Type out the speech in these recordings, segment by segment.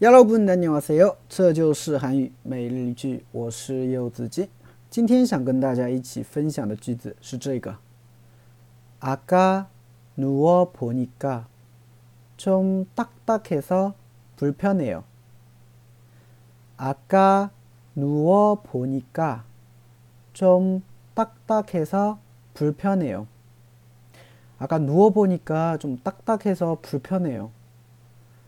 여러분 안녕하세요. 这就是韩语每日一句我是柚子鸡今天想跟大家一起分享的句子是这个 아까 누워 보니까 좀 딱딱해서 불편해요. 아까 누워 보니까 좀 딱딱해서 불편해요. 아까 누워 보니까 좀 딱딱해서 불편해요.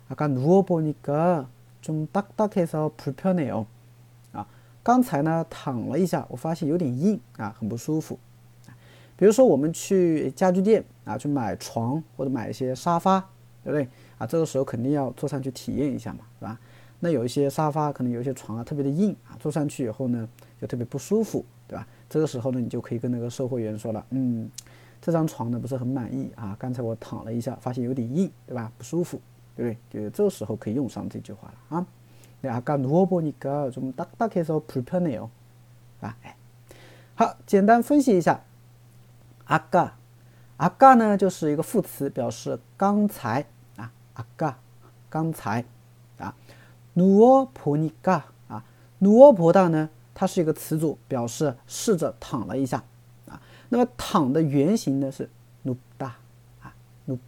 아까 누워 보니까 좀 딱딱해서 불편해요. 啊，刚才呢躺了一下，我发现有点硬啊，很不舒服，对不对？啊，这个时候肯定要坐上去体验一下嘛，是吧？那有一些沙发可能有些床啊特别的硬啊，坐上去以后呢就特别不舒服，对吧？这个时候呢你就可以跟那个售货员说了，嗯，这张床呢不是很满意啊，刚才我躺了一下，发现有点硬，对吧？不舒服， 对不对？就这个时候可以用上这句话了啊。 아까 누워보니까 좀 딱딱해서 불편해요. 啊，好，简单分析一下。아까 아까呢 就是一个副词，表示刚才啊。아까 刚才啊。누워보니까啊，누워보다呢，它是一个词组，表示试着躺了一下啊。那么躺的原型呢是누다啊，누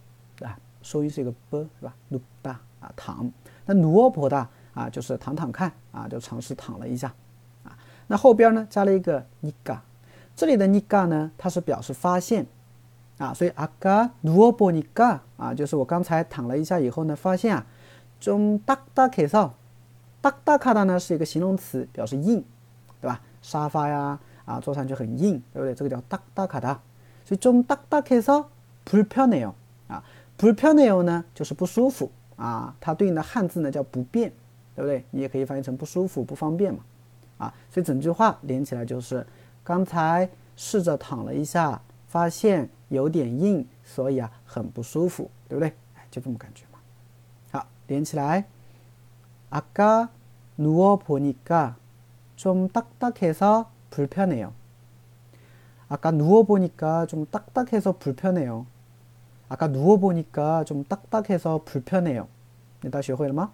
啊， 收音是一个 b 是吧？누다啊，躺。那누워보다啊，就是躺躺看啊，就尝试躺了一下啊。那后边呢加了一个니까这里的니까呢，它是表示发现。啊，所以아까누워보니까啊，就是我刚才躺了一下以后呢，发现啊，좀딱딱해서딱딱하다呢是一个形容词，表示硬，对吧？沙发呀，啊，坐上去很硬，对不对？这个叫딱딱하다所以좀딱딱해서불편해요啊， 불편해요呢就是不舒服啊，它对应的汉字呢叫不便，对不对？你也可以翻译成不舒服、不方便嘛，啊，所以整句话连起来就是刚才试着躺了一下。发现有点硬，所以啊很不舒服，对不对？哎，就这么感觉嘛。好，连起来。아까누워보니까좀딱딱해서불편해요아까누워보니까좀딱딱해서불편해요 아까누워보니까좀딱딱해서불편해요你大家学会了吗？